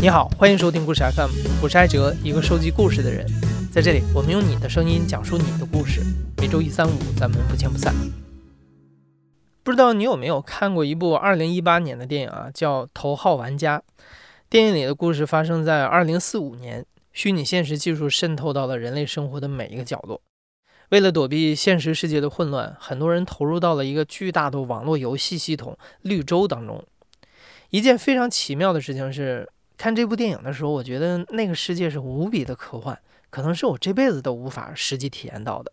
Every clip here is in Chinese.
你好，欢迎收听故事 FM，我是艾哲，一个收集故事的人。在这里，我们用你的声音讲述你的故事。每周一、三、五，咱们不见不散。不知道你有没有看过一部2018年的电影啊，叫《头号玩家》。电影里的故事发生在2045年，虚拟现实技术渗透到了人类生活的每一个角落。为了躲避现实世界的混乱，很多人投入到了一个巨大的网络游戏系统——绿洲当中。一件非常奇妙的事情是，看这部电影的时候，我觉得那个世界是无比的科幻，可能是我这辈子都无法实际体验到的。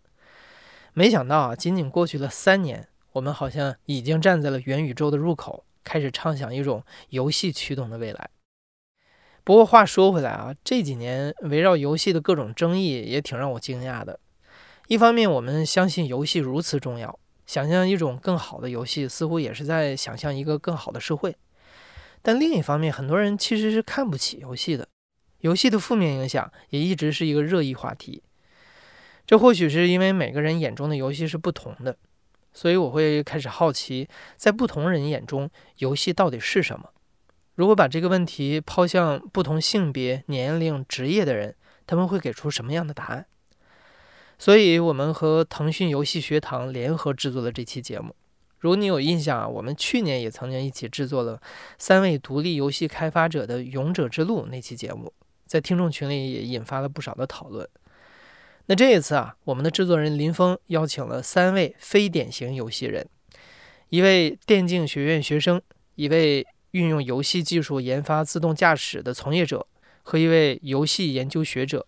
没想到啊，仅仅过去了三年，我们好像已经站在了元宇宙的入口，开始畅想一种游戏驱动的未来。不过话说回来啊，这几年围绕游戏的各种争议也挺让我惊讶的。一方面，我们相信游戏如此重要，想象一种更好的游戏，似乎也是在想象一个更好的社会。但另一方面，很多人其实是看不起游戏的，游戏的负面影响也一直是一个热议话题。这或许是因为每个人眼中的游戏是不同的，所以我会开始好奇，在不同人眼中，游戏到底是什么？如果把这个问题抛向不同性别、年龄、职业的人，他们会给出什么样的答案？所以，我们和腾讯游戏学堂联合制作了这期节目。如你有印象啊，我们去年也曾经一起制作了三位独立游戏开发者的《勇者之路》那期节目，在听众群里也引发了不少的讨论。那这一次啊，我们的制作人林峰邀请了三位非典型游戏人：一位电竞学院学生，一位运用游戏技术研发自动驾驶的从业者，和一位游戏研究学者。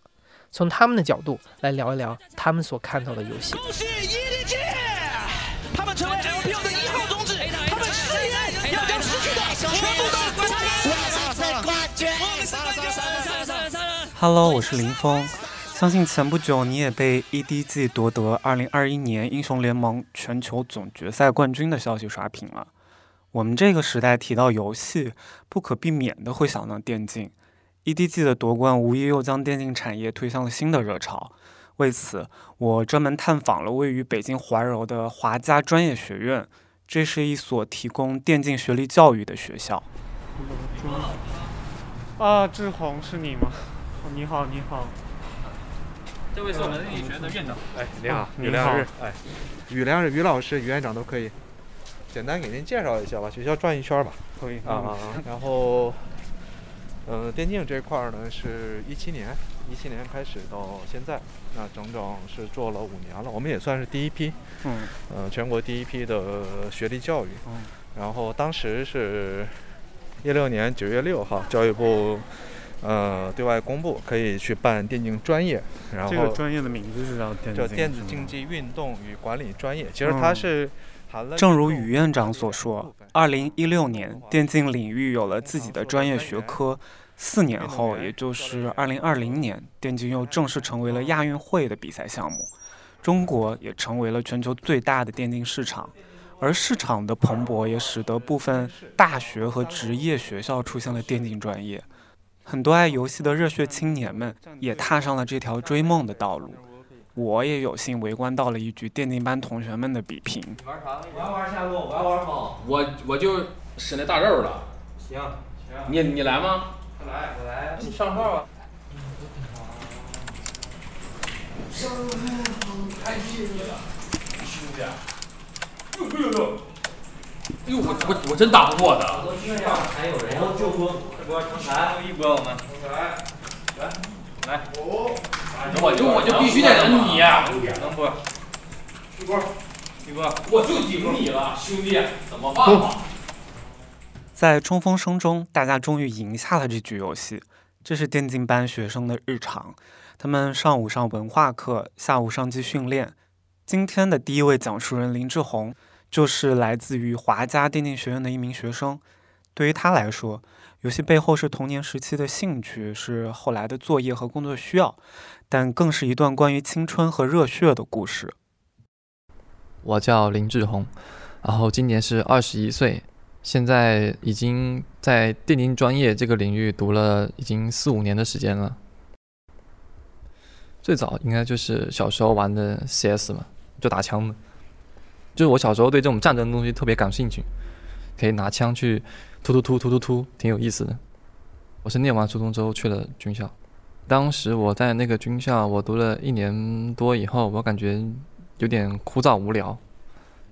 从他们的角度来聊一聊他们所看到的游戏。恭喜 EDG，他们成为 LPL 的一号种子，他们誓言要将失去的全部都还给我们。Hello，我是林峰。相信前不久你也被 EDG 夺得2021年英雄联盟全球总决赛冠军的消息刷屏了。我们这个时代提到游戏，不可避免的会想到电竞。EDG 的夺冠无疑又将电竞产业推向了新的热潮。为此，我专门探访了位于北京怀柔的华家专业学院，这是一所提供电竞学历教育的学校。啊，志宏是你吗？你好，你好。这位是我们电竞学院的院长。哎，你好，你好。哎，于良是于老师，于院长都可以。简单给您介绍一下吧，学校转一圈吧。可以。啊啊啊！然后。嗯，电竞这块儿呢，是一七年，一七年开始到现在，那整整是做了五年了。我们也算是第一批，嗯，呃，全国第一批的学历教育。嗯，然后当时是一六年九月六号，教育部呃对外公布可以去办电竞专业。然后这个专业的名字是叫电叫电子竞技运动与管理专业。其实它是。正如于院长所说，二零一六年电竞领域有了自己的专业学科。四年后，也就是二零二零年，电竞又正式成为了亚运会的比赛项目。中国也成为了全球最大的电竞市场，而市场的蓬勃也使得部分大学和职业学校出现了电竞专业。很多爱游戏的热血青年们也踏上了这条追梦的道路。我也有幸围观到了一局电竞班同学们的比拼。你玩啥？我要玩下路，我要玩猫。我我就使那大肉了。行行。你你来吗？我来，我来。你上号啊。上号开机了，兄弟。呦呦呦！呦我我我真打不过的。我听着还有人要救火，这波成才。一波我们。来，来，来。五。我就我就必须得忍你，能不？一波，一波，我就顶你了，兄弟，怎么办吧？在冲锋声中，大家终于赢下了这局游戏。这是电竞班学生的日常，他们上午上文化课，下午上机训练。今天的第一位讲述人林志宏，就是来自于华家电竞学院的一名学生。对于他来说，游戏背后是童年时期的兴趣，是后来的作业和工作需要。但更是一段关于青春和热血的故事。我叫林志宏，然后今年是二十一岁，现在已经在电竞专业这个领域读了已经四五年的时间了。最早应该就是小时候玩的 CS 嘛，就打枪的。就是我小时候对这种战争的东西特别感兴趣，可以拿枪去突突突突突突，挺有意思的。我是念完初中之后去了军校，当时我在那个军校，我读了一年多以后，我感觉有点枯燥无聊，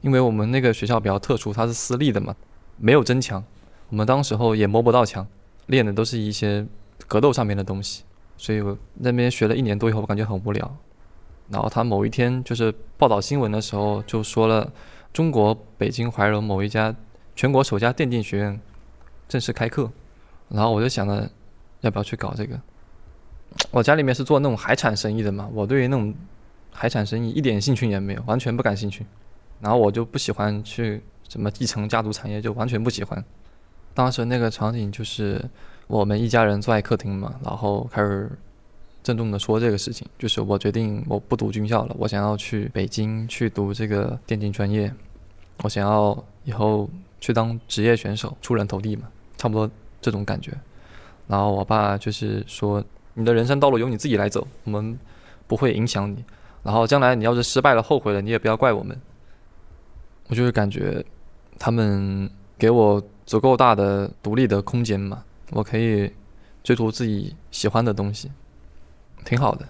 因为我们那个学校比较特殊，它是私立的嘛，没有真枪，我们当时候也摸不到枪，练的都是一些格斗上面的东西，所以我那边学了一年多以后，我感觉很无聊。然后他某一天就是报道新闻的时候，就说了中国北京怀柔某一家全国首家电竞学院正式开课，然后我就想着要不要去搞这个。我家里面是做那种海产生意的嘛，我对于那种海产生意一点兴趣也没有，完全不感兴趣。然后我就不喜欢去什么继承家族产业，就完全不喜欢。当时那个场景就是我们一家人坐在客厅嘛，然后开始。郑重的说这个事情，就是我决定我不读军校了，我想要去北京去读这个电竞专业，我想要以后去当职业选手，出人头地嘛，差不多这种感觉。然后我爸就是说，你的人生道路由你自己来走，我们不会影响你。然后将来你要是失败了、后悔了，你也不要怪我们。我就是感觉他们给我足够大的独立的空间嘛，我可以追逐自己喜欢的东西。挺好的。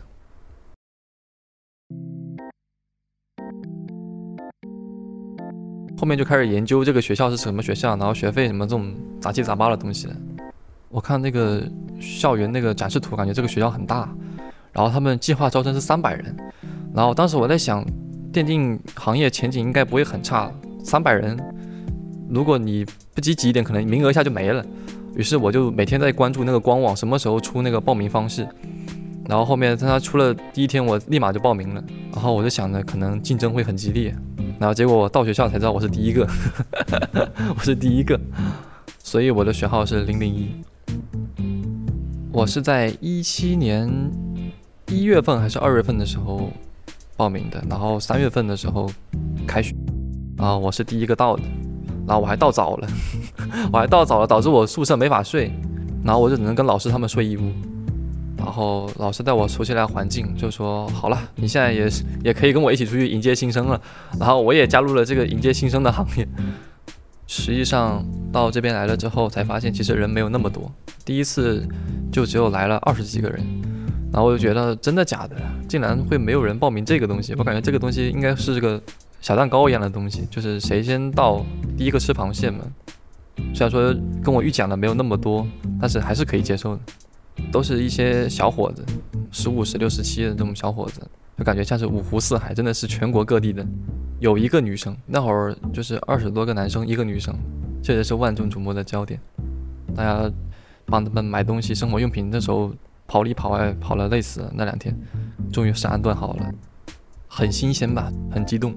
后面就开始研究这个学校是什么学校，然后学费什么这种杂七杂八的东西。我看那个校园那个展示图，感觉这个学校很大。然后他们计划招生是三百人。然后当时我在想，电竞行业前景应该不会很差，三百人，如果你不积极一点，可能名额一下就没了。于是我就每天在关注那个官网，什么时候出那个报名方式。然后后面他出了第一天，我立马就报名了。然后我就想着可能竞争会很激烈，然后结果我到学校才知道我是第一个，我是第一个，所以我的学号是零零一。我是在一七年一月份还是二月份的时候报名的，然后三月份的时候开学，然后我是第一个到的，然后我还到早了，我还到早了，导致我宿舍没法睡，然后我就只能跟老师他们睡一屋。然后老师带我熟悉了环境，就说好了，你现在也是也可以跟我一起出去迎接新生了。然后我也加入了这个迎接新生的行业。实际上到这边来了之后，才发现其实人没有那么多。第一次就只有来了二十几个人，然后我就觉得真的假的，竟然会没有人报名这个东西。我感觉这个东西应该是这个小蛋糕一样的东西，就是谁先到第一个吃螃蟹嘛。虽然说跟我预讲的没有那么多，但是还是可以接受的。都是一些小伙子，十五、十六、十七的这种小伙子，就感觉像是五湖四海，真的是全国各地的。有一个女生，那会儿就是二十多个男生，一个女生，确实是万众瞩目的焦点。大家帮他们买东西、生活用品，那时候跑里跑外跑了累死了。那两天终于是安顿好了，很新鲜吧，很激动，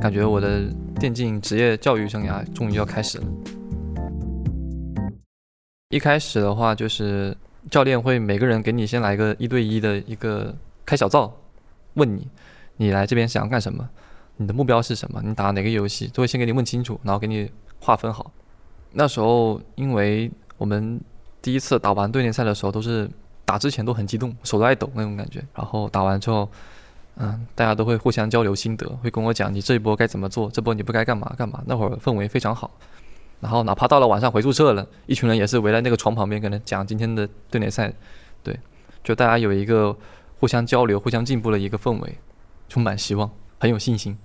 感觉我的电竞职业教育生涯终于要开始了。一开始的话就是。教练会每个人给你先来个一对一的一个开小灶，问你，你来这边想要干什么？你的目标是什么？你打哪个游戏？都会先给你问清楚，然后给你划分好。那时候，因为我们第一次打完对联赛的时候，都是打之前都很激动，手都在抖那种感觉。然后打完之后，嗯，大家都会互相交流心得，会跟我讲你这一波该怎么做，这波你不该干嘛干嘛。那会儿氛围非常好。然后哪怕到了晚上回宿舍了，一群人也是围在那个床旁边，跟他讲今天的对联赛，对，就大家有一个互相交流、互相进步的一个氛围，充满希望，很有信心。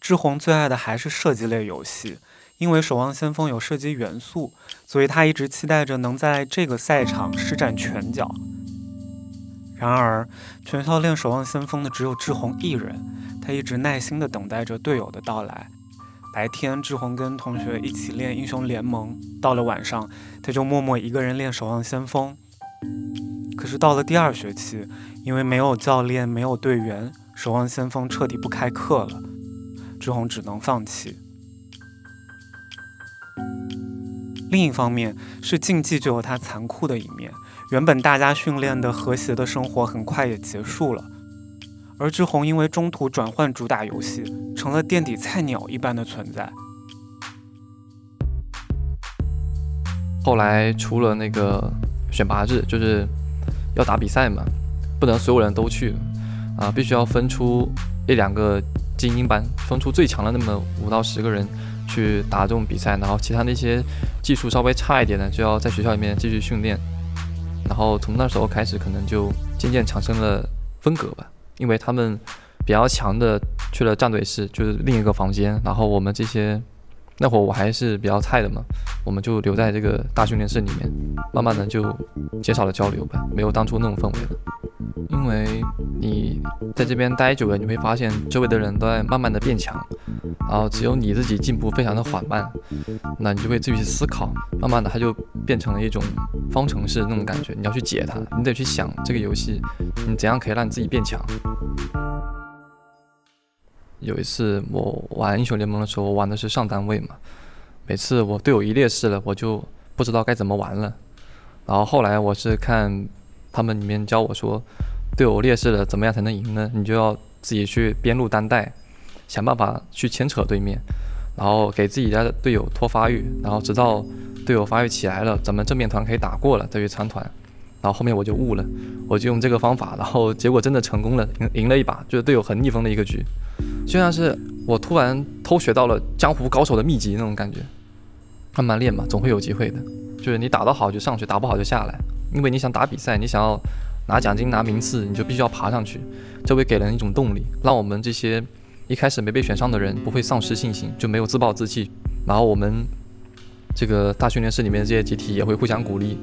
志宏最爱的还是射击类游戏，因为《守望先锋》有射击元素，所以他一直期待着能在这个赛场施展拳脚。然而，全校练《守望先锋》的只有志宏一人。他一直耐心地等待着队友的到来。白天，志宏跟同学一起练英雄联盟；到了晚上，他就默默一个人练守望先锋。可是到了第二学期，因为没有教练，没有队员，守望先锋彻底不开课了，志宏只能放弃。另一方面，是竞技就有它残酷的一面，原本大家训练的和谐的生活，很快也结束了。而志宏因为中途转换主打游戏，成了垫底菜鸟一般的存在。后来出了那个选拔日，就是要打比赛嘛，不能所有人都去，啊，必须要分出一两个精英班，分出最强的那么五到十个人去打这种比赛，然后其他那些技术稍微差一点的就要在学校里面继续训练。然后从那时候开始，可能就渐渐产生了分隔吧，因为他们比较强的去了战队室，就是另一个房间，然后我们这些。那会儿我还是比较菜的嘛，我们就留在这个大训练室里面，慢慢的就减少了交流吧，没有当初那种氛围了。因为你在这边待久了，你会发现周围的人都在慢慢的变强，然后只有你自己进步非常的缓慢，那你就会自己去思考，慢慢的它就变成了一种方程式那种感觉，你要去解它，你得去想这个游戏你怎样可以让你自己变强。有一次我玩英雄联盟的时候，我玩的是上单位嘛。每次我队友一劣势了，我就不知道该怎么玩了。然后后来我是看他们里面教我说，队友劣势了，怎么样才能赢呢？你就要自己去边路单带，想办法去牵扯对面，然后给自己家的队友拖发育，然后直到队友发育起来了，咱们正面团可以打过了再去参团。然后后面我就悟了，我就用这个方法，然后结果真的成功了，赢赢了一把，就是队友很逆风的一个局。就像是我突然偷学到了江湖高手的秘籍那种感觉，慢慢练嘛，总会有机会的。就是你打得好就上去，打不好就下来。因为你想打比赛，你想要拿奖金拿名次，你就必须要爬上去，这会给人一种动力，让我们这些一开始没被选上的人不会丧失信心，就没有自暴自弃。然后我们这个大训练室里面这些集体也会互相鼓励。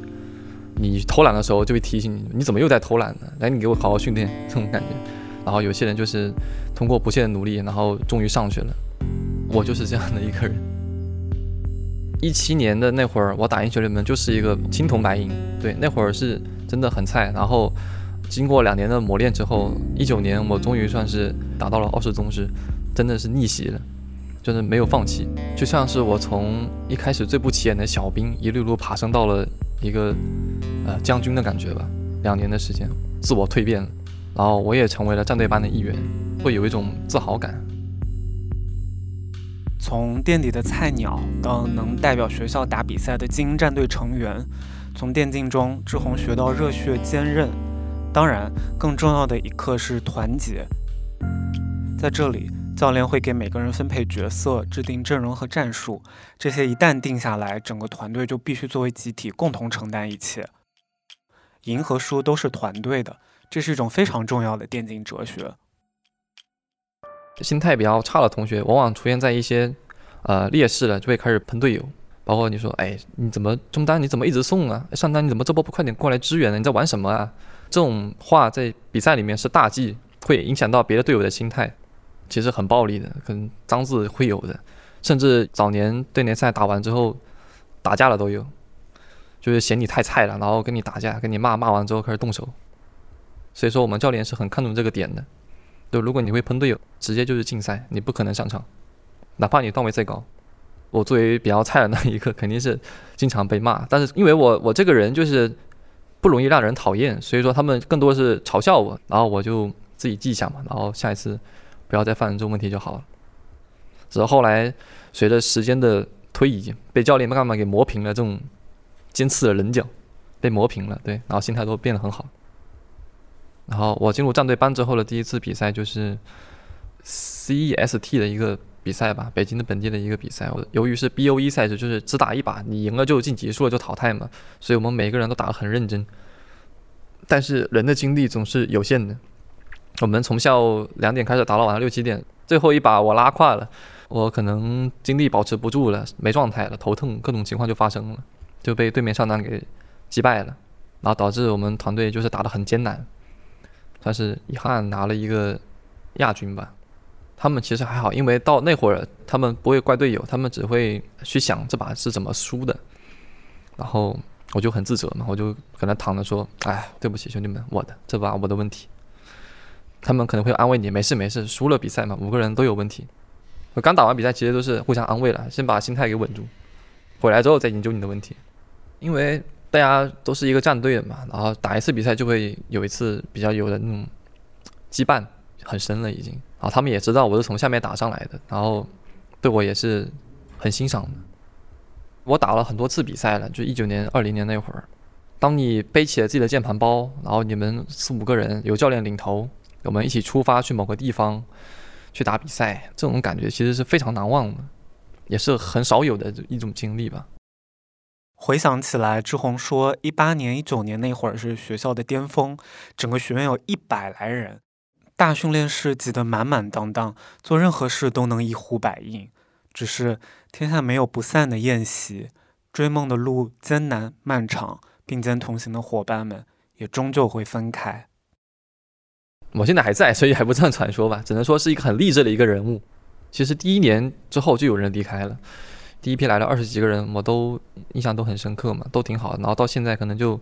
你偷懒的时候就会提醒你，你怎么又在偷懒呢？来，你给我好好训练，这种感觉。然后有些人就是通过不懈的努力，然后终于上去了。我就是这样的一个人。一七年的那会儿，我打英雄联盟就是一个青铜白银，对，那会儿是真的很菜。然后经过两年的磨练之后，一九年我终于算是达到了二世宗师，真的是逆袭了，就是没有放弃。就像是我从一开始最不起眼的小兵，一路路爬升到了一个呃将军的感觉吧。两年的时间，自我蜕变了。然后我也成为了战队班的一员，会有一种自豪感。从垫底的菜鸟到能代表学校打比赛的精英战队成员，从电竞中志宏学到热血坚韧。当然，更重要的一课是团结。在这里，教练会给每个人分配角色、制定阵容和战术，这些一旦定下来，整个团队就必须作为集体共同承担一切。赢和输都是团队的。这是一种非常重要的电竞哲学。心态比较差的同学，往往出现在一些呃劣势了，就会开始喷队友。包括你说，哎，你怎么中单？你怎么一直送啊？上单你怎么这波不快点过来支援呢？你在玩什么啊？这种话在比赛里面是大忌，会影响到别的队友的心态，其实很暴力的，可能脏字会有的，甚至早年对联赛打完之后打架了都有，就是嫌你太菜了，然后跟你打架，跟你骂，骂完之后开始动手。所以说，我们教练是很看重这个点的。就如果你会喷队友，直接就是禁赛，你不可能上场，哪怕你段位再高。我作为比较菜的那一个，肯定是经常被骂。但是因为我我这个人就是不容易让人讨厌，所以说他们更多是嘲笑我，然后我就自己记下嘛，然后下一次不要再犯这种问题就好了。只是后来随着时间的推移，被教练慢慢给磨平了这种尖刺的棱角，被磨平了，对，然后心态都变得很好。然后我进入战队班之后的第一次比赛就是 CEST 的一个比赛吧，北京的本地的一个比赛。我由于是 BOE 赛制，就是只打一把，你赢了就晋级，输了就淘汰嘛，所以我们每个人都打得很认真。但是人的精力总是有限的，我们从下午两点开始打到晚上六七点，最后一把我拉胯了，我可能精力保持不住了，没状态了，头疼，各种情况就发生了，就被对面上单给击败了，然后导致我们团队就是打得很艰难。但是遗憾拿了一个亚军吧。他们其实还好，因为到那会儿他们不会怪队友，他们只会去想这把是怎么输的。然后我就很自责嘛，我就搁那躺着说：“哎，对不起兄弟们，我的这把我的问题。”他们可能会安慰你：“没事没事，输了比赛嘛，五个人都有问题。”我刚打完比赛，其实都是互相安慰了，先把心态给稳住，回来之后再研究你的问题，因为。大家都是一个战队的嘛，然后打一次比赛就会有一次比较有的那种羁绊很深了已经，然后他们也知道我是从下面打上来的，然后对我也是很欣赏的。我打了很多次比赛了，就一九年、二零年那会儿，当你背起了自己的键盘包，然后你们四五个人有教练领头，我们一起出发去某个地方去打比赛，这种感觉其实是非常难忘的，也是很少有的一种经历吧。回想起来，志宏说，一八年、一九年那会儿是学校的巅峰，整个学院有一百来人，大训练室挤得满满当当，做任何事都能一呼百应。只是天下没有不散的宴席，追梦的路艰难漫长，并肩同行的伙伴们也终究会分开。我现在还在，所以还不算传说吧，只能说是一个很励志的一个人物。其实第一年之后就有人离开了，第一批来了二十几个人，我都印象都很深刻嘛，都挺好。然后到现在可能就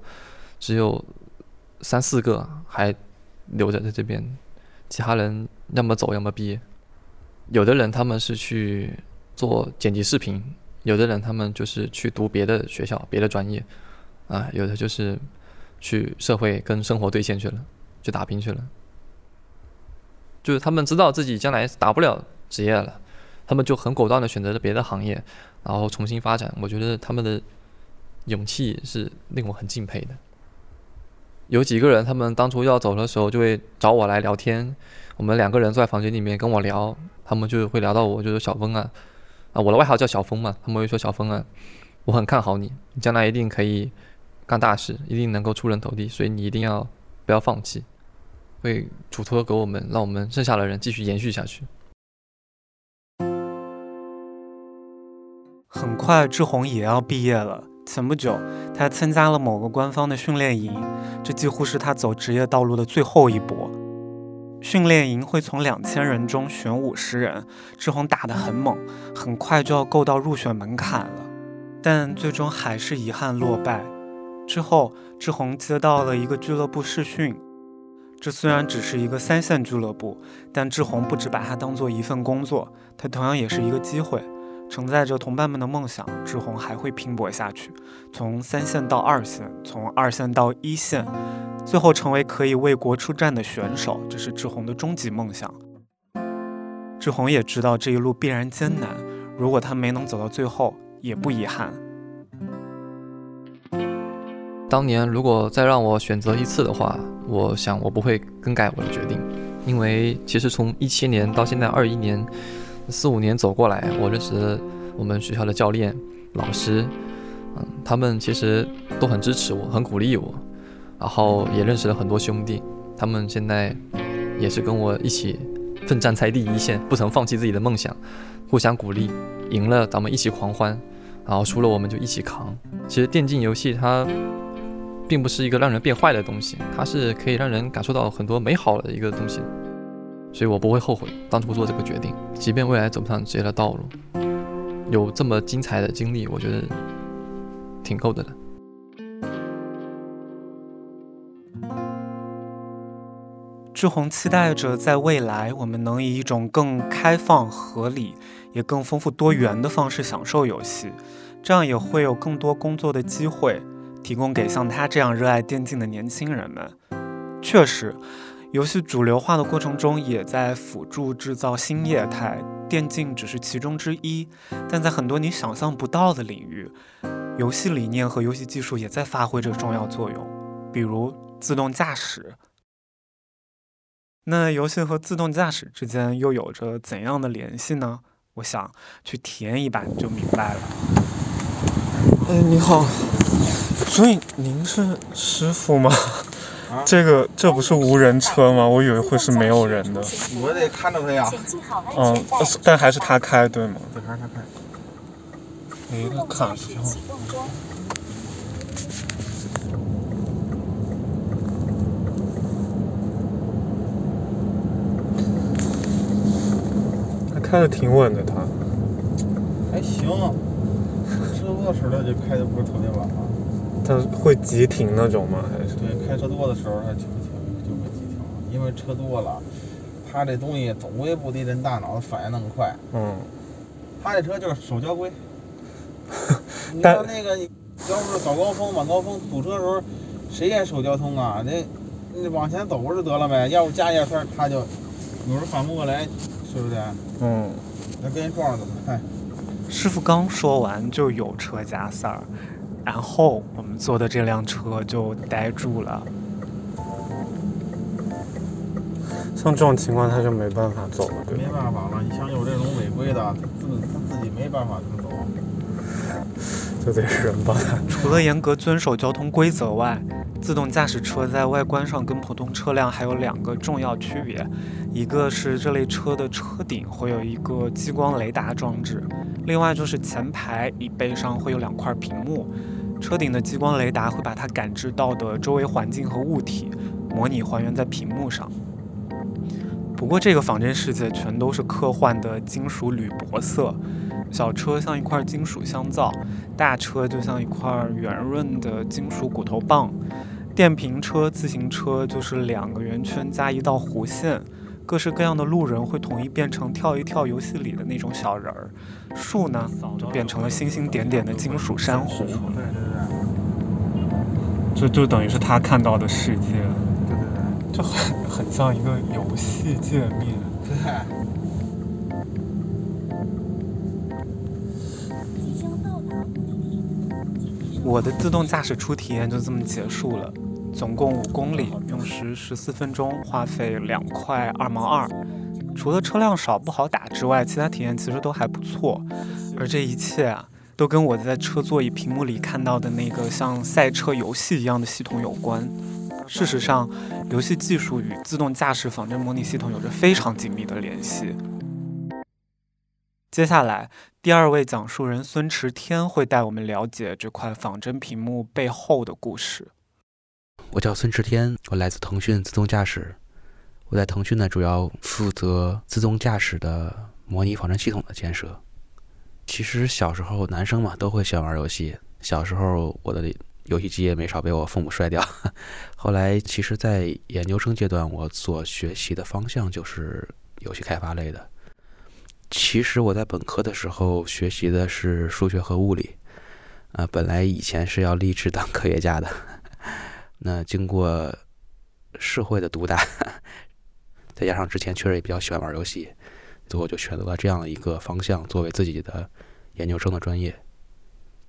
只有三四个还留着在这边，其他人要么走要么毕业。有的人他们是去。做剪辑视频，有的人他们就是去读别的学校、别的专业，啊，有的就是去社会跟生活对线去了，去打拼去了。就是他们知道自己将来打不了职业了，他们就很果断的选择了别的行业，然后重新发展。我觉得他们的勇气是令我很敬佩的。有几个人，他们当初要走的时候就会找我来聊天，我们两个人坐在房间里面跟我聊，他们就会聊到我，就说小峰啊。啊，我的外号叫小峰嘛，他们会说小峰啊，我很看好你，你将来一定可以干大事，一定能够出人头地，所以你一定要不要放弃，会嘱托给我们，让我们剩下的人继续延续下去。很快，志宏也要毕业了。前不久，他参加了某个官方的训练营，这几乎是他走职业道路的最后一搏。训练营会从两千人中选五十人，志宏打得很猛，很快就要够到入选门槛了，但最终还是遗憾落败。之后，志宏接到了一个俱乐部试训，这虽然只是一个三线俱乐部，但志宏不只把它当做一份工作，它同样也是一个机会。承载着同伴们的梦想，志宏还会拼搏下去，从三线到二线，从二线到一线，最后成为可以为国出战的选手，这是志宏的终极梦想。志宏也知道这一路必然艰难，如果他没能走到最后，也不遗憾。当年如果再让我选择一次的话，我想我不会更改我的决定，因为其实从一七年到现在二一年。四五年走过来，我认识我们学校的教练、老师，嗯，他们其实都很支持我，很鼓励我，然后也认识了很多兄弟，他们现在也是跟我一起奋战在第一线，不曾放弃自己的梦想，互相鼓励，赢了咱们一起狂欢，然后输了我们就一起扛。其实电竞游戏它并不是一个让人变坏的东西，它是可以让人感受到很多美好的一个东西。所以我不会后悔当初做这个决定，即便未来走不上职业的道路，有这么精彩的经历，我觉得挺够的了。志宏期待着在未来，我们能以一种更开放、合理，也更丰富多元的方式享受游戏，这样也会有更多工作的机会提供给像他这样热爱电竞的年轻人们。确实。游戏主流化的过程中，也在辅助制造新业态，电竞只是其中之一。但在很多你想象不到的领域，游戏理念和游戏技术也在发挥着重要作用，比如自动驾驶。那游戏和自动驾驶之间又有着怎样的联系呢？我想去体验一把你就明白了。哎，你好，所以您是师傅吗？这个这不是无人车吗？我以为会是没有人的。我得看着他呀。嗯，但还是他开对吗？对，还是他开。哎，他卡上。他开的挺稳的，他。还行，车多时候就开的不是特别稳。它会急停那种吗？还是？对，开车多的时候它就就会急停，因为车多了，它这东西总归不敌人大脑反应那么快。嗯。它这车就是手交规。你说那个，要是早高峰、晚高峰堵车的时候，谁也守交通啊？那那往前走不就得了呗。要不加一下塞，他就有时候反不过来，是不是？嗯。那跟人撞上怎么办？师傅刚说完，就有车加塞儿。然后我们坐的这辆车就呆住了。像这种情况他就没办法走了，没办法了。你像有这种违规的，他自他自己没办法这么走，就得是人帮他。除了严格遵守交通规则外，自动驾驶车在外观上跟普通车辆还有两个重要区别，一个是这类车的车顶会有一个激光雷达装置，另外就是前排椅背上会有两块屏幕，车顶的激光雷达会把它感知到的周围环境和物体模拟还原在屏幕上。不过这个仿真世界全都是科幻的金属铝箔色，小车像一块金属香皂，大车就像一块圆润的金属骨头棒。电瓶车、自行车就是两个圆圈加一道弧线，各式各样的路人会统一变成跳一跳游戏里的那种小人儿，树呢就变成了星星点点的金属珊瑚。对对对，这就等于是他看到的世界，对对对，就很很像一个游戏界面。对。我的自动驾驶初体验就这么结束了，总共五公里，用时十四分钟，花费两块二毛二。除了车辆少不好打之外，其他体验其实都还不错。而这一切啊，都跟我在车座椅屏幕里看到的那个像赛车游戏一样的系统有关。事实上，游戏技术与自动驾驶仿真模拟系统有着非常紧密的联系。接下来，第二位讲述人孙池天会带我们了解这块仿真屏幕背后的故事。我叫孙池天，我来自腾讯自动驾驶。我在腾讯呢，主要负责自动驾驶的模拟仿真系统的建设。其实小时候男生嘛，都会喜欢玩游戏。小时候我的游戏机也没少被我父母摔掉。后来，其实，在研究生阶段，我所学习的方向就是游戏开发类的。其实我在本科的时候学习的是数学和物理，啊，本来以前是要立志当科学家的，那经过社会的毒打，再加上之前确实也比较喜欢玩游戏，最后就选择了这样一个方向作为自己的研究生的专业。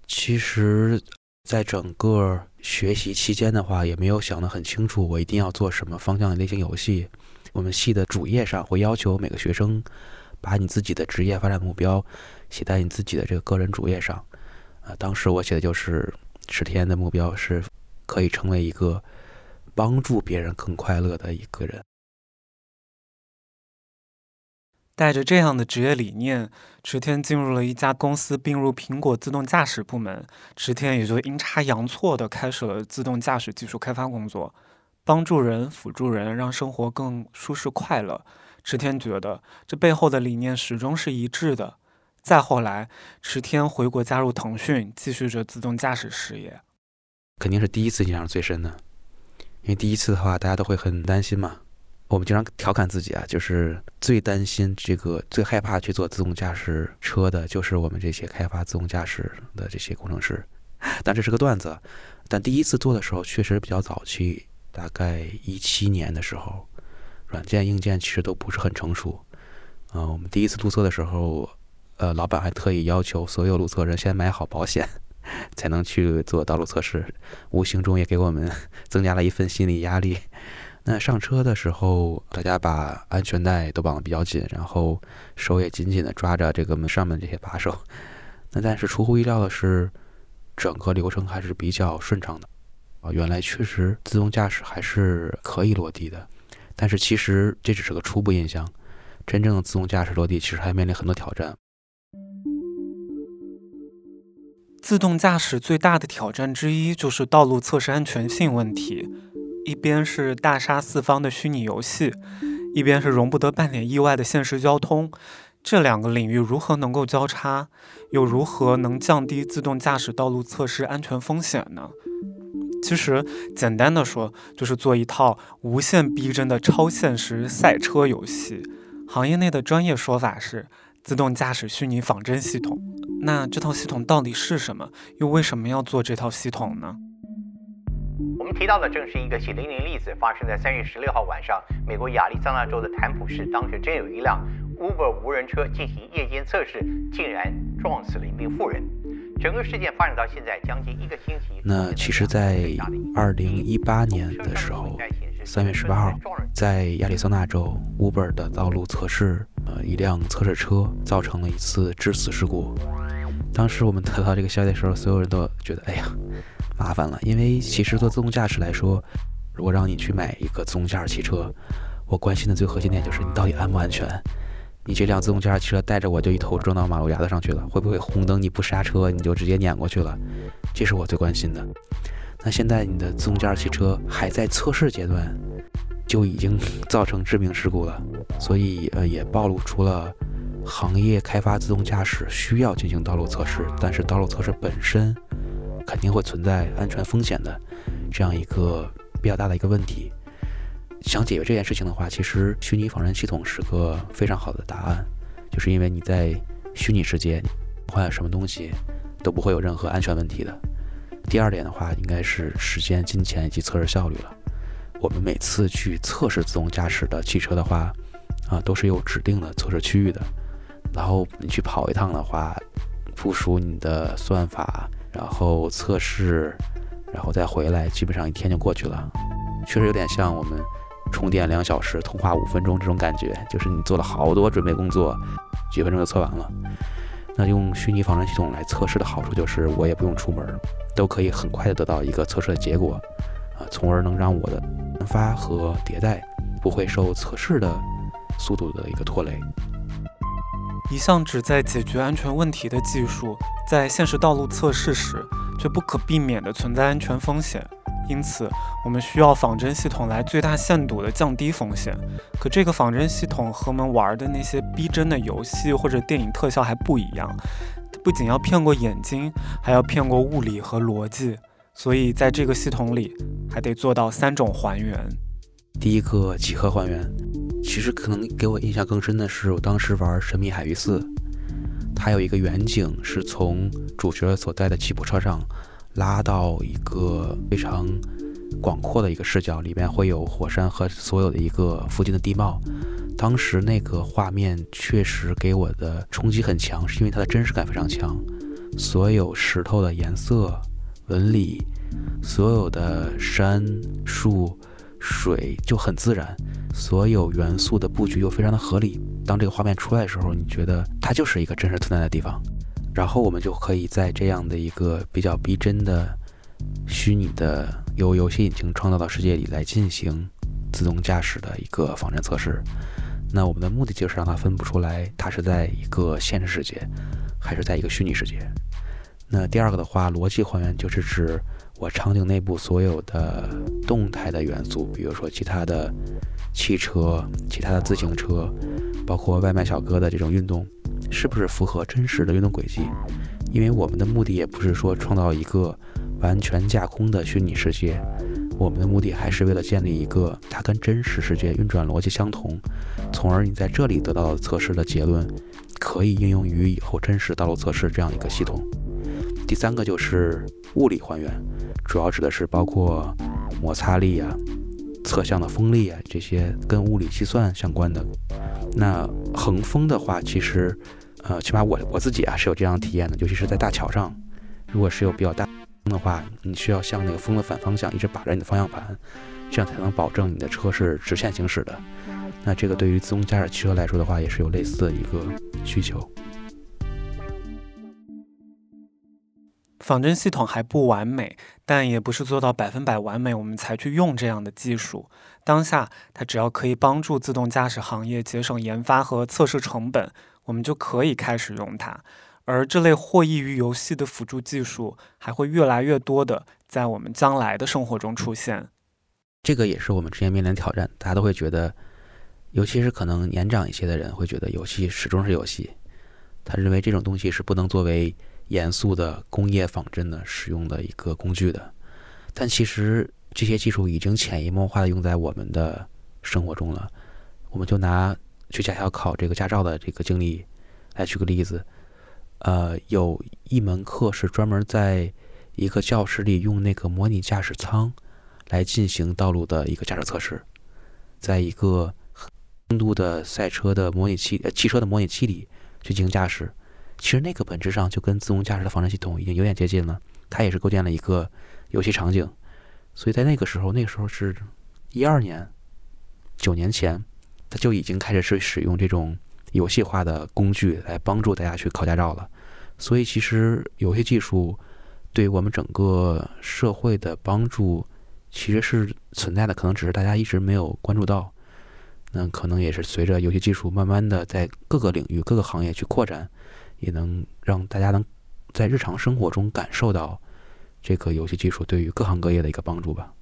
其实，在整个学习期间的话，也没有想得很清楚，我一定要做什么方向的类型游戏。我们系的主页上会要求每个学生。把你自己的职业发展目标写在你自己的这个个人主页上，啊，当时我写的就是十天的目标是可以成为一个帮助别人更快乐的一个人。带着这样的职业理念，池天进入了一家公司，并入苹果自动驾驶部门。池天也就阴差阳错地开始了自动驾驶技术开发工作，帮助人、辅助人，让生活更舒适快乐。池天觉得这背后的理念始终是一致的。再后来，池天回国加入腾讯，继续着自动驾驶事业。肯定是第一次印象最深的，因为第一次的话，大家都会很担心嘛。我们经常调侃自己啊，就是最担心这个、最害怕去做自动驾驶车的，就是我们这些开发自动驾驶的这些工程师。但这是个段子。但第一次做的时候，确实比较早期，大概一七年的时候。软件、硬件其实都不是很成熟。嗯，我们第一次路测的时候，呃，老板还特意要求所有路测人先买好保险，才能去做道路测试，无形中也给我们 增加了一份心理压力。那上车的时候，大家把安全带都绑得比较紧，然后手也紧紧地抓着这个门上面这些把手。那但是出乎意料的是，整个流程还是比较顺畅的。啊，原来确实自动驾驶还是可以落地的。但是其实这只是个初步印象，真正的自动驾驶落地其实还面临很多挑战。自动驾驶最大的挑战之一就是道路测试安全性问题，一边是大杀四方的虚拟游戏，一边是容不得半点意外的现实交通，这两个领域如何能够交叉，又如何能降低自动驾驶道路测试安全风险呢？其实，简单的说，就是做一套无限逼真的超现实赛车游戏。行业内的专业说法是自动驾驶虚拟仿真系统。那这套系统到底是什么？又为什么要做这套系统呢？我们提到的正是一个血淋淋例子，发生在三月十六号晚上，美国亚利桑那州的坦普市，当时真有一辆 Uber 无人车进行夜间测试，竟然撞死了一名妇人。整个事件发展到现在将近一个星期。那其实，在二零一八年的时候，三月十八号，在亚利桑那州 Uber 的道路测试，呃，一辆测试车造成了一次致死事故。当时我们得到这个消息的时候，所有人都觉得，哎呀，麻烦了。因为其实做自动驾驶来说，如果让你去买一个自动驾驶汽车，我关心的最核心点就是你到底安不安全。你这辆自动驾驶汽车带着我就一头撞到马路牙子上去了，会不会红灯你不刹车你就直接碾过去了？这是我最关心的。那现在你的自动驾驶汽车还在测试阶段，就已经 造成致命事故了，所以呃也暴露出了行业开发自动驾驶需要进行道路测试，但是道路测试本身肯定会存在安全风险的这样一个比较大的一个问题。想解决这件事情的话，其实虚拟仿真系统是个非常好的答案，就是因为你在虚拟世界换什么东西都不会有任何安全问题的。第二点的话，应该是时间、金钱以及测试效率了。我们每次去测试自动驾驶的汽车的话，啊，都是有指定的测试区域的。然后你去跑一趟的话，部署你的算法，然后测试，然后再回来，基本上一天就过去了。确实有点像我们。充电两小时，通话五分钟，这种感觉就是你做了好多准备工作，几分钟就测完了。那用虚拟仿真系统来测试的好处就是，我也不用出门，都可以很快的得到一个测试的结果，啊，从而能让我的研发和迭代不会受测试的速度的一个拖累。一项旨在解决安全问题的技术，在现实道路测试时，却不可避免的存在安全风险。因此，我们需要仿真系统来最大限度地降低风险。可这个仿真系统和我们玩的那些逼真的游戏或者电影特效还不一样，不仅要骗过眼睛，还要骗过物理和逻辑。所以，在这个系统里，还得做到三种还原。第一个几何还原，其实可能给我印象更深的是，我当时玩《神秘海域四》，还有一个远景是从主角所在的吉普车上。拉到一个非常广阔的一个视角，里面会有火山和所有的一个附近的地貌。当时那个画面确实给我的冲击很强，是因为它的真实感非常强。所有石头的颜色、纹理，所有的山、树、水就很自然，所有元素的布局又非常的合理。当这个画面出来的时候，你觉得它就是一个真实存在的地方。然后我们就可以在这样的一个比较逼真的虚拟的由游戏引擎创造的世界里来进行自动驾驶的一个仿真测试。那我们的目的就是让它分不出来，它是在一个现实世界，还是在一个虚拟世界。那第二个的话，逻辑还原就是指我场景内部所有的动态的元素，比如说其他的汽车、其他的自行车，包括外卖小哥的这种运动。是不是符合真实的运动轨迹？因为我们的目的也不是说创造一个完全架空的虚拟世界，我们的目的还是为了建立一个它跟真实世界运转逻辑相同，从而你在这里得到测试的结论可以应用于以后真实道路测试这样一个系统。第三个就是物理还原，主要指的是包括摩擦力啊、侧向的风力啊这些跟物理计算相关的。那横风的话，其实，呃，起码我我自己啊是有这样体验的，尤其是在大桥上，如果是有比较大风的话，你需要向那个风的反方向一直把着你的方向盘，这样才能保证你的车是直线行驶的。那这个对于自动驾驶汽车来说的话，也是有类似的一个需求。仿真系统还不完美，但也不是做到百分百完美，我们才去用这样的技术。当下，它只要可以帮助自动驾驶行业节省研发和测试成本，我们就可以开始用它。而这类获益于游戏的辅助技术，还会越来越多的在我们将来的生活中出现。这个也是我们之前面临的挑战。大家都会觉得，尤其是可能年长一些的人会觉得，游戏始终是游戏。他认为这种东西是不能作为严肃的工业仿真的使用的一个工具的。但其实。这些技术已经潜移默化的用在我们的生活中了。我们就拿去驾校考这个驾照的这个经历来举个例子。呃，有一门课是专门在一个教室里用那个模拟驾驶舱来进行道路的一个驾驶测试，在一个深度的赛车的模拟器、呃汽车的模拟器里去进行驾驶。其实那个本质上就跟自动驾驶的仿真系统已经有点接近了。它也是构建了一个游戏场景。所以在那个时候，那个时候是一二年，九年前，它就已经开始是使用这种游戏化的工具来帮助大家去考驾照了。所以，其实游戏技术对我们整个社会的帮助其实是存在的，可能只是大家一直没有关注到。那可能也是随着游戏技术慢慢的在各个领域、各个行业去扩展，也能让大家能在日常生活中感受到这个游戏技术对于各行各业的一个帮助吧。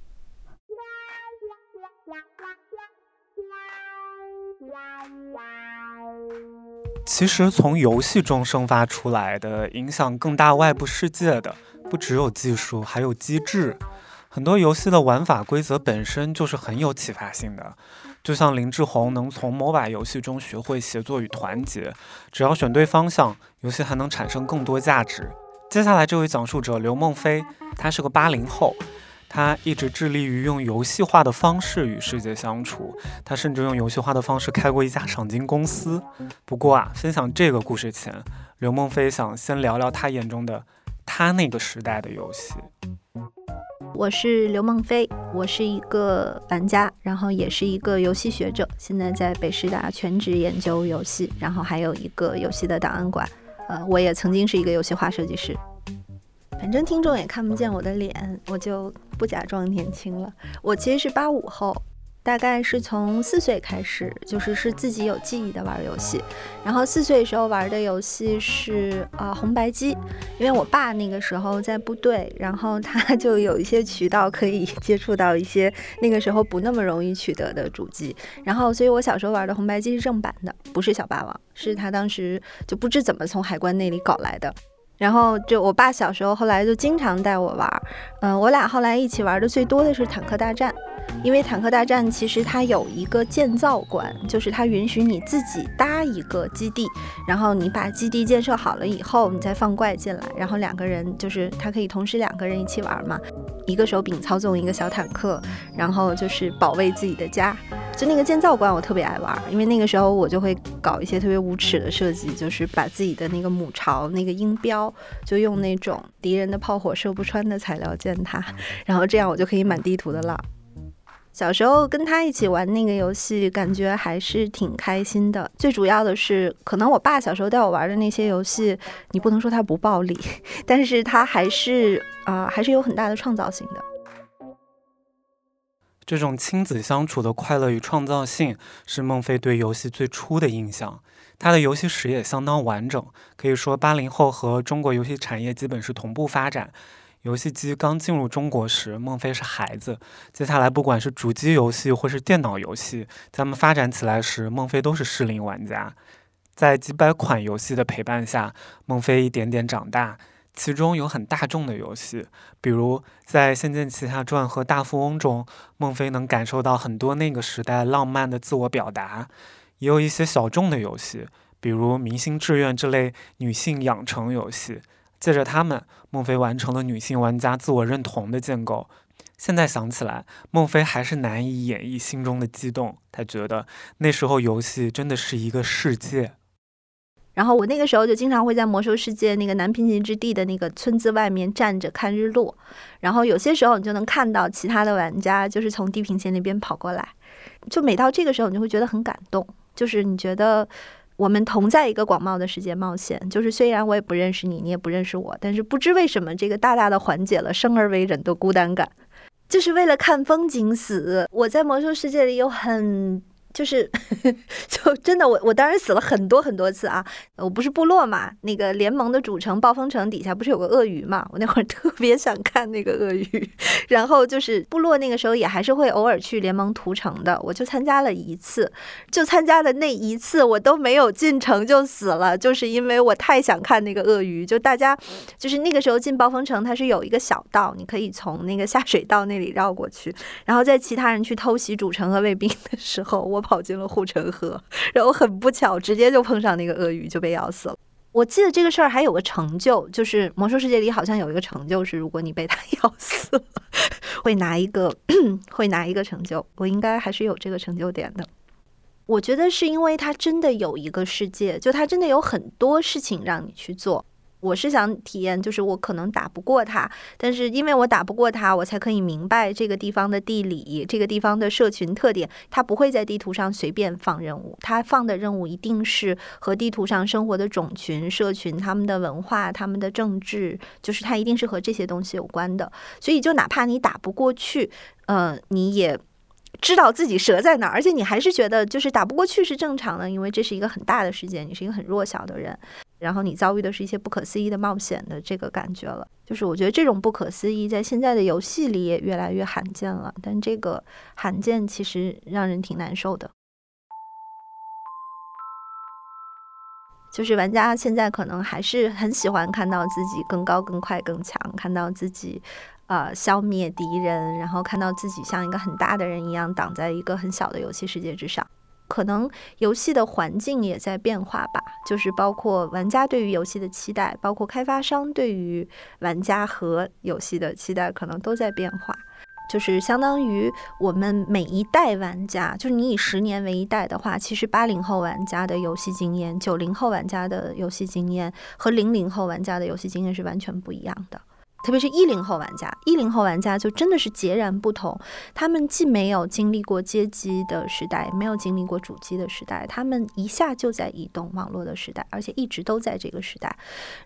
其实从游戏中生发出来的影响更大外部世界的，不只有技术，还有机制。很多游戏的玩法规则本身就是很有启发性的。就像林志宏能从某把游戏中学会协作与团结，只要选对方向，游戏还能产生更多价值。接下来这位讲述者刘梦飞，他是个八零后，他一直致力于用游戏化的方式与世界相处，他甚至用游戏化的方式开过一家赏金公司。不过啊，分享这个故事前，刘梦飞想先聊聊他眼中的他那个时代的游戏。我是刘梦飞，我是一个玩家，然后也是一个游戏学者，现在在北师大全职研究游戏，然后还有一个游戏的档案馆。呃，我也曾经是一个游戏化设计师。反正听众也看不见我的脸，我就不假装年轻了。我其实是八五后。大概是从四岁开始，就是是自己有记忆的玩游戏。然后四岁时候玩的游戏是啊红白机，因为我爸那个时候在部队，然后他 就有一些渠道可以接触到一些那个时候不那么容易取得的主机。然后，所以我小时候玩的红白机是正版的，不是小霸王，是他当时就不知怎么从海关那里搞来的。然后就我爸小时候后来就经常带我玩，嗯，我俩后来一起玩的最多的是坦克大战。因为坦克大战其实它有一个建造馆，就是它允许你自己搭一个基地，然后你把基地建设好了以后，你再放怪进来，然后两个人就是它可以同时两个人一起玩嘛，一个手柄操纵一个小坦克，然后就是保卫自己的家。就那个建造馆我特别爱玩，因为那个时候我就会搞一些特别无耻的设计，就是把自己的那个母巢那个音标就用那种敌人的炮火射不穿的材料建它，然后这样我就可以满地图的浪。小时候跟他一起玩那个游戏，感觉还是挺开心的。最主要的是，可能我爸小时候带我玩的那些游戏，你不能说他不暴力，但是他还是啊，还是有很大的创造性的。这种亲子相处的快乐与创造性，是孟非对游戏最初的印象。他的游戏史也相当完整，可以说八零后和中国游戏产业基本是同步发展。游戏机刚进入中国时，孟非是孩子。接下来，不管是主机游戏或是电脑游戏，他们发展起来时，孟非都是适龄玩家。在几百款游戏的陪伴下，孟非一点点长大。其中有很大众的游戏，比如在《仙剑奇侠传》和《大富翁》中，孟非能感受到很多那个时代浪漫的自我表达。也有一些小众的游戏，比如《明星志愿》这类女性养成游戏。借着他们，孟非完成了女性玩家自我认同的建构。现在想起来，孟非还是难以演绎心中的激动。他觉得那时候游戏真的是一个世界。然后我那个时候就经常会在魔兽世界那个南平行之地的那个村子外面站着看日落。然后有些时候你就能看到其他的玩家就是从地平线那边跑过来。就每到这个时候，你就会觉得很感动。就是你觉得。我们同在一个广袤的世界冒险，就是虽然我也不认识你，你也不认识我，但是不知为什么，这个大大的缓解了生而为人的孤单感，就是为了看风景死。我在魔兽世界里有很。就是，就真的我我当时死了很多很多次啊！我不是部落嘛，那个联盟的主城暴风城底下不是有个鳄鱼嘛？我那会儿特别想看那个鳄鱼，然后就是部落那个时候也还是会偶尔去联盟屠城的，我就参加了一次，就参加的那一次我都没有进城就死了，就是因为我太想看那个鳄鱼。就大家就是那个时候进暴风城，它是有一个小道，你可以从那个下水道那里绕过去，然后在其他人去偷袭主城和卫兵的时候，我。跑进了护城河，然后很不巧，直接就碰上那个鳄鱼，就被咬死了。我记得这个事儿还有个成就，就是魔兽世界里好像有一个成就，是如果你被它 咬死了，会拿一个 会拿一个成就。我应该还是有这个成就点的。我觉得是因为它真的有一个世界，就它真的有很多事情让你去做。我是想体验，就是我可能打不过他，但是因为我打不过他，我才可以明白这个地方的地理，这个地方的社群特点。他不会在地图上随便放任务，他放的任务一定是和地图上生活的种群、社群、他们的文化、他们的政治，就是他一定是和这些东西有关的。所以，就哪怕你打不过去，呃，你也知道自己折在哪儿，而且你还是觉得就是打不过去是正常的，因为这是一个很大的世界，你是一个很弱小的人。然后你遭遇的是一些不可思议的冒险的这个感觉了，就是我觉得这种不可思议在现在的游戏里也越来越罕见了。但这个罕见其实让人挺难受的，就是玩家现在可能还是很喜欢看到自己更高、更快、更强，看到自己呃消灭敌人，然后看到自己像一个很大的人一样挡在一个很小的游戏世界之上。可能游戏的环境也在变化吧，就是包括玩家对于游戏的期待，包括开发商对于玩家和游戏的期待，可能都在变化。就是相当于我们每一代玩家，就是你以十年为一代的话，其实八零后玩家的游戏经验、九零后玩家的游戏经验和零零后玩家的游戏经验是完全不一样的。特别是一零后玩家，一零后玩家就真的是截然不同。他们既没有经历过街机的时代，没有经历过主机的时代，他们一下就在移动网络的时代，而且一直都在这个时代。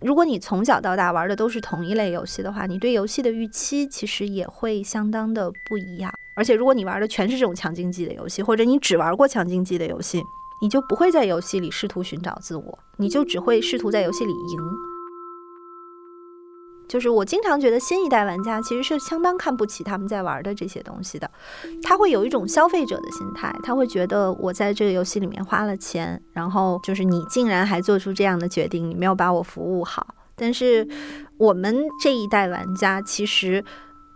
如果你从小到大玩的都是同一类游戏的话，你对游戏的预期其实也会相当的不一样。而且如果你玩的全是这种强竞技的游戏，或者你只玩过强竞技的游戏，你就不会在游戏里试图寻找自我，你就只会试图在游戏里赢。就是我经常觉得新一代玩家其实是相当看不起他们在玩的这些东西的，他会有一种消费者的心态，他会觉得我在这个游戏里面花了钱，然后就是你竟然还做出这样的决定，你没有把我服务好。但是我们这一代玩家其实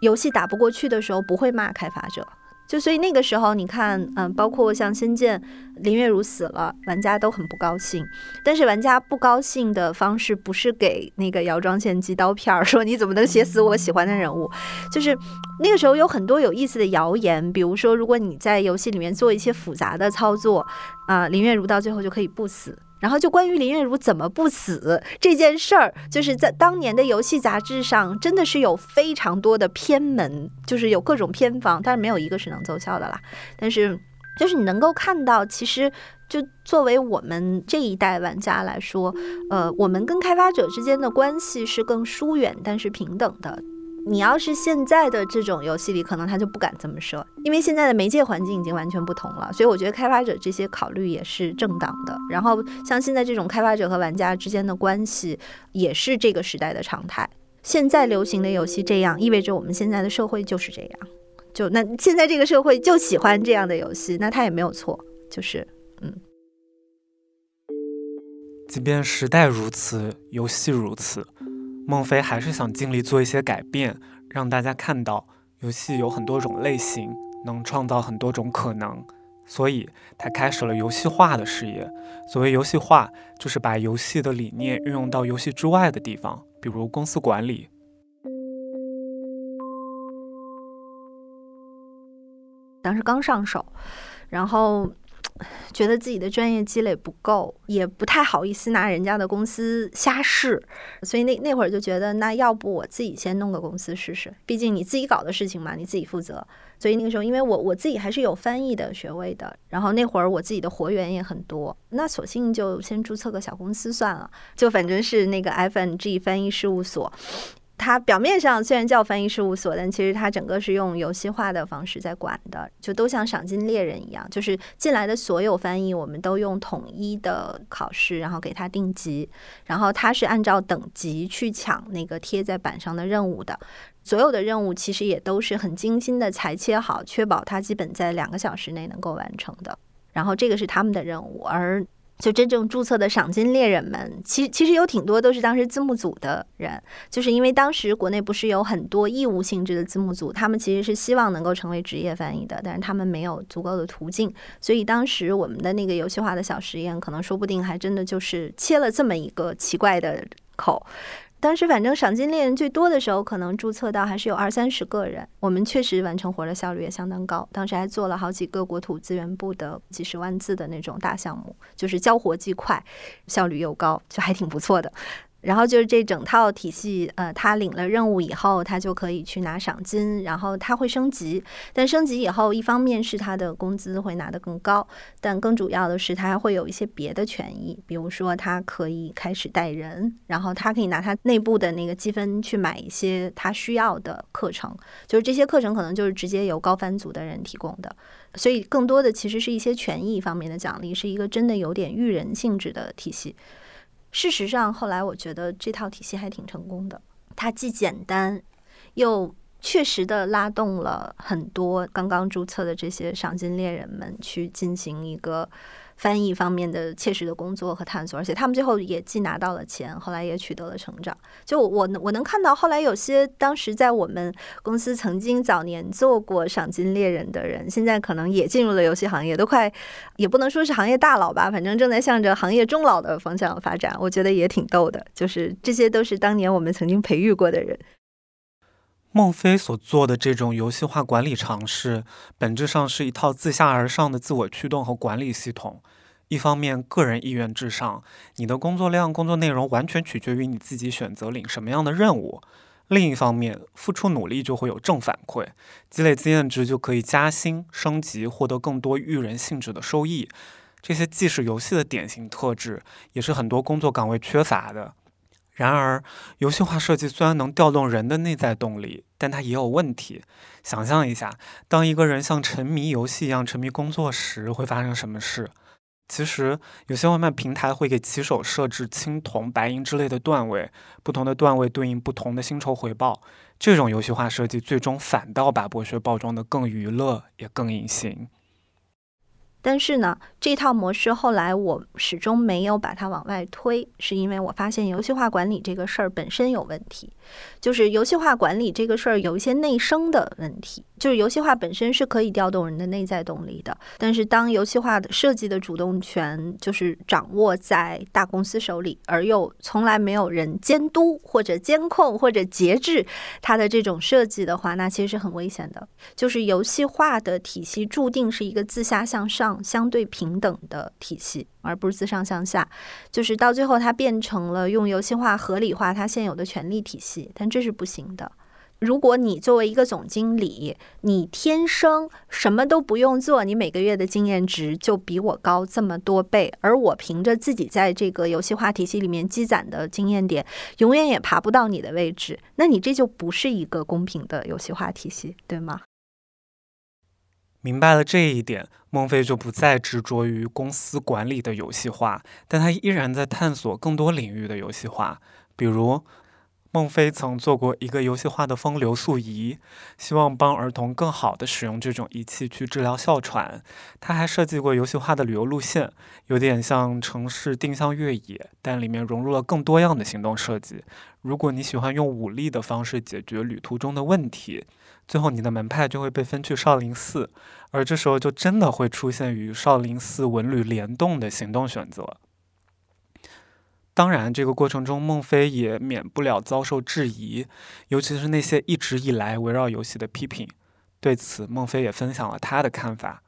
游戏打不过去的时候不会骂开发者。就所以那个时候，你看，嗯，包括像《仙剑》，林月如死了，玩家都很不高兴。但是玩家不高兴的方式不是给那个姚庄宪寄刀片儿，说你怎么能写死我喜欢的人物？就是那个时候有很多有意思的谣言，比如说，如果你在游戏里面做一些复杂的操作，啊，林月如到最后就可以不死。然后就关于林月如怎么不死这件事儿，就是在当年的游戏杂志上，真的是有非常多的偏门，就是有各种偏方，但是没有一个是能奏效的啦。但是，就是你能够看到，其实就作为我们这一代玩家来说，呃，我们跟开发者之间的关系是更疏远，但是平等的。你要是现在的这种游戏里，可能他就不敢这么说，因为现在的媒介环境已经完全不同了。所以我觉得开发者这些考虑也是正当的。然后像现在这种开发者和玩家之间的关系，也是这个时代的常态。现在流行的游戏这样，意味着我们现在的社会就是这样。就那现在这个社会就喜欢这样的游戏，那他也没有错。就是嗯，即便时代如此，游戏如此。孟非还是想尽力做一些改变，让大家看到游戏有很多种类型，能创造很多种可能，所以他开始了游戏化的事业。所谓游戏化，就是把游戏的理念运用到游戏之外的地方，比如公司管理。当时刚上手，然后。觉得自己的专业积累不够，也不太好意思拿人家的公司瞎试，所以那那会儿就觉得，那要不我自己先弄个公司试试？毕竟你自己搞的事情嘛，你自己负责。所以那个时候，因为我我自己还是有翻译的学位的，然后那会儿我自己的活源也很多，那索性就先注册个小公司算了，就反正是那个 FNG 翻译事务所。它表面上虽然叫翻译事务所，但其实它整个是用游戏化的方式在管的，就都像赏金猎人一样，就是进来的所有翻译，我们都用统一的考试，然后给他定级，然后他是按照等级去抢那个贴在板上的任务的，所有的任务其实也都是很精心的裁切好，确保他基本在两个小时内能够完成的，然后这个是他们的任务，而。就真正注册的赏金猎人们，其其实有挺多都是当时字幕组的人，就是因为当时国内不是有很多义务性质的字幕组，他们其实是希望能够成为职业翻译的，但是他们没有足够的途径，所以当时我们的那个游戏化的小实验，可能说不定还真的就是切了这么一个奇怪的口。当时反正赏金猎人最多的时候，可能注册到还是有二三十个人。我们确实完成活的效率也相当高。当时还做了好几个国土资源部的几十万字的那种大项目，就是交活既快，效率又高，就还挺不错的。然后就是这整套体系，呃，他领了任务以后，他就可以去拿赏金，然后他会升级。但升级以后，一方面是他的工资会拿得更高，但更主要的是他还会有一些别的权益，比如说他可以开始带人，然后他可以拿他内部的那个积分去买一些他需要的课程，就是这些课程可能就是直接由高翻组的人提供的。所以更多的其实是一些权益方面的奖励，是一个真的有点育人性质的体系。事实上，后来我觉得这套体系还挺成功的。它既简单，又确实的拉动了很多刚刚注册的这些赏金猎人们去进行一个。翻译方面的切实的工作和探索，而且他们最后也既拿到了钱，后来也取得了成长。就我我能看到，后来有些当时在我们公司曾经早年做过赏金猎人的人，现在可能也进入了游戏行业，都快也不能说是行业大佬吧，反正正在向着行业中老的方向发展。我觉得也挺逗的，就是这些都是当年我们曾经培育过的人。孟非所做的这种游戏化管理尝试，本质上是一套自下而上的自我驱动和管理系统。一方面，个人意愿至上，你的工作量、工作内容完全取决于你自己选择领什么样的任务；另一方面，付出努力就会有正反馈，积累经验值就可以加薪、升级，获得更多育人性质的收益。这些既是游戏的典型特质，也是很多工作岗位缺乏的。然而，游戏化设计虽然能调动人的内在动力，但它也有问题。想象一下，当一个人像沉迷游戏一样沉迷工作时，会发生什么事？其实，有些外卖平台会给骑手设置青铜、白银之类的段位，不同的段位对应不同的薪酬回报。这种游戏化设计，最终反倒把剥削包装得更娱乐，也更隐形。但是呢，这套模式后来我始终没有把它往外推，是因为我发现游戏化管理这个事儿本身有问题，就是游戏化管理这个事儿有一些内生的问题。就是游戏化本身是可以调动人的内在动力的，但是当游戏化的设计的主动权就是掌握在大公司手里，而又从来没有人监督或者监控或者节制它的这种设计的话，那其实是很危险的。就是游戏化的体系注定是一个自下向上、相对平等的体系，而不是自上向下。就是到最后它变成了用游戏化合理化它现有的权力体系，但这是不行的。如果你作为一个总经理，你天生什么都不用做，你每个月的经验值就比我高这么多倍，而我凭着自己在这个游戏化体系里面积攒的经验点，永远也爬不到你的位置，那你这就不是一个公平的游戏化体系，对吗？明白了这一点，孟非就不再执着于公司管理的游戏化，但他依然在探索更多领域的游戏化，比如。孟非曾做过一个游戏化的风流速仪，希望帮儿童更好地使用这种仪器去治疗哮喘。他还设计过游戏化的旅游路线，有点像城市定向越野，但里面融入了更多样的行动设计。如果你喜欢用武力的方式解决旅途中的问题，最后你的门派就会被分去少林寺，而这时候就真的会出现与少林寺文旅联动的行动选择。当然，这个过程中，孟非也免不了遭受质疑，尤其是那些一直以来围绕游戏的批评。对此，孟非也分享了他的看法。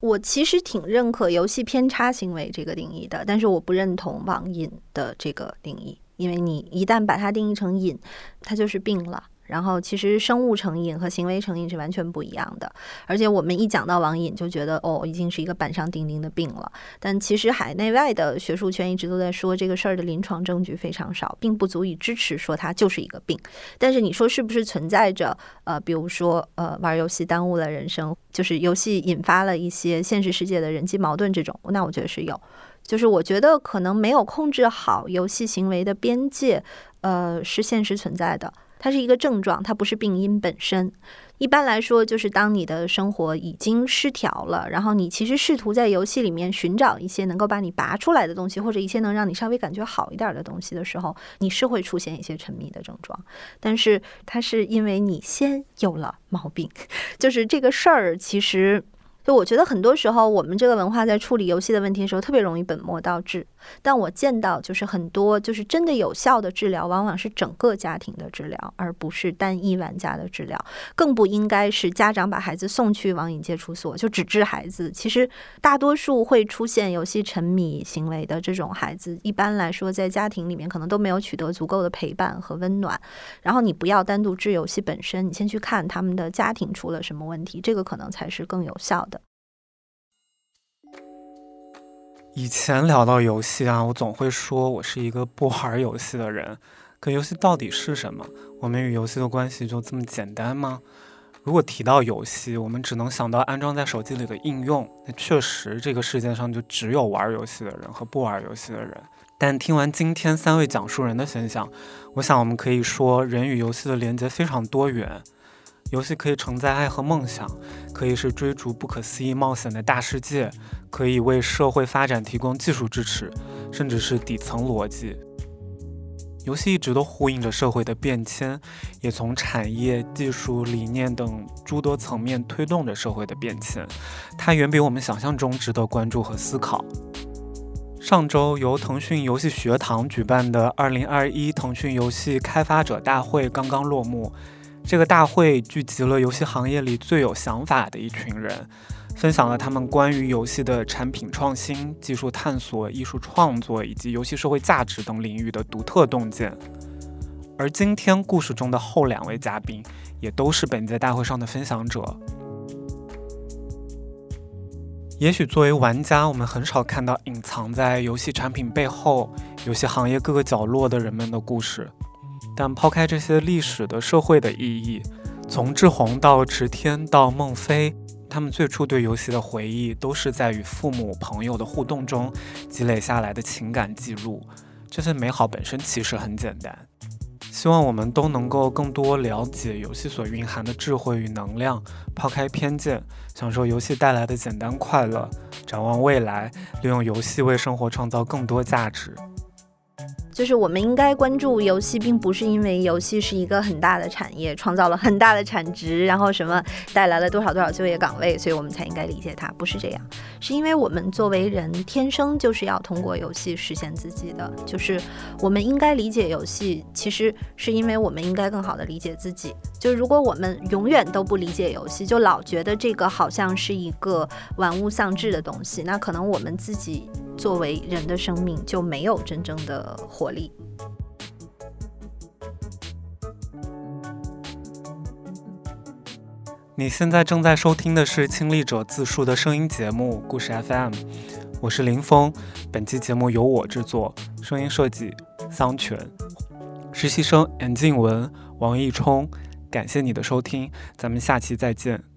我其实挺认可游戏偏差行为这个定义的，但是我不认同网瘾的这个定义，因为你一旦把它定义成瘾，它就是病了。然后，其实生物成瘾和行为成瘾是完全不一样的。而且，我们一讲到网瘾，就觉得哦，已经是一个板上钉钉的病了。但其实，海内外的学术圈一直都在说这个事儿的临床证据非常少，并不足以支持说它就是一个病。但是，你说是不是存在着呃，比如说呃，玩游戏耽误了人生，就是游戏引发了一些现实世界的人际矛盾这种？那我觉得是有。就是我觉得可能没有控制好游戏行为的边界，呃，是现实存在的。它是一个症状，它不是病因本身。一般来说，就是当你的生活已经失调了，然后你其实试图在游戏里面寻找一些能够把你拔出来的东西，或者一些能让你稍微感觉好一点的东西的时候，你是会出现一些沉迷的症状。但是它是因为你先有了毛病，就是这个事儿。其实，就我觉得很多时候，我们这个文化在处理游戏的问题的时候，特别容易本末倒置。但我见到就是很多就是真的有效的治疗，往往是整个家庭的治疗，而不是单一玩家的治疗。更不应该是家长把孩子送去网瘾戒除所就只治孩子。其实大多数会出现游戏沉迷行为的这种孩子，一般来说在家庭里面可能都没有取得足够的陪伴和温暖。然后你不要单独治游戏本身，你先去看他们的家庭出了什么问题，这个可能才是更有效的。以前聊到游戏啊，我总会说我是一个不玩游戏的人。可游戏到底是什么？我们与游戏的关系就这么简单吗？如果提到游戏，我们只能想到安装在手机里的应用。那确实，这个世界上就只有玩游戏的人和不玩游戏的人。但听完今天三位讲述人的分享，我想我们可以说，人与游戏的连接非常多元。游戏可以承载爱和梦想，可以是追逐不可思议冒险的大世界，可以为社会发展提供技术支持，甚至是底层逻辑。游戏一直都呼应着社会的变迁，也从产业、技术、理念等诸多层面推动着社会的变迁。它远比我们想象中值得关注和思考。上周由腾讯游戏学堂举办的2021腾讯游戏开发者大会刚刚落幕。这个大会聚集了游戏行业里最有想法的一群人，分享了他们关于游戏的产品创新、技术探索、艺术创作以及游戏社会价值等领域的独特洞见。而今天故事中的后两位嘉宾，也都是本届大会上的分享者。也许作为玩家，我们很少看到隐藏在游戏产品背后、游戏行业各个角落的人们的故事。但抛开这些历史的社会的意义，从志宏到池天到孟非，他们最初对游戏的回忆，都是在与父母朋友的互动中积累下来的情感记录。这些美好本身其实很简单。希望我们都能够更多了解游戏所蕴含的智慧与能量，抛开偏见，享受游戏带来的简单快乐，展望未来，利用游戏为生活创造更多价值。就是我们应该关注游戏，并不是因为游戏是一个很大的产业，创造了很大的产值，然后什么带来了多少多少就业岗位，所以我们才应该理解它。不是这样，是因为我们作为人天生就是要通过游戏实现自己的。就是我们应该理解游戏，其实是因为我们应该更好的理解自己。就如果我们永远都不理解游戏，就老觉得这个好像是一个玩物丧志的东西，那可能我们自己。作为人的生命就没有真正的活力。你现在正在收听的是亲历者自述的声音节目《故事 FM》，我是林峰。本期节目由我制作，声音设计桑泉，实习生严静文、王毅冲。感谢你的收听，咱们下期再见。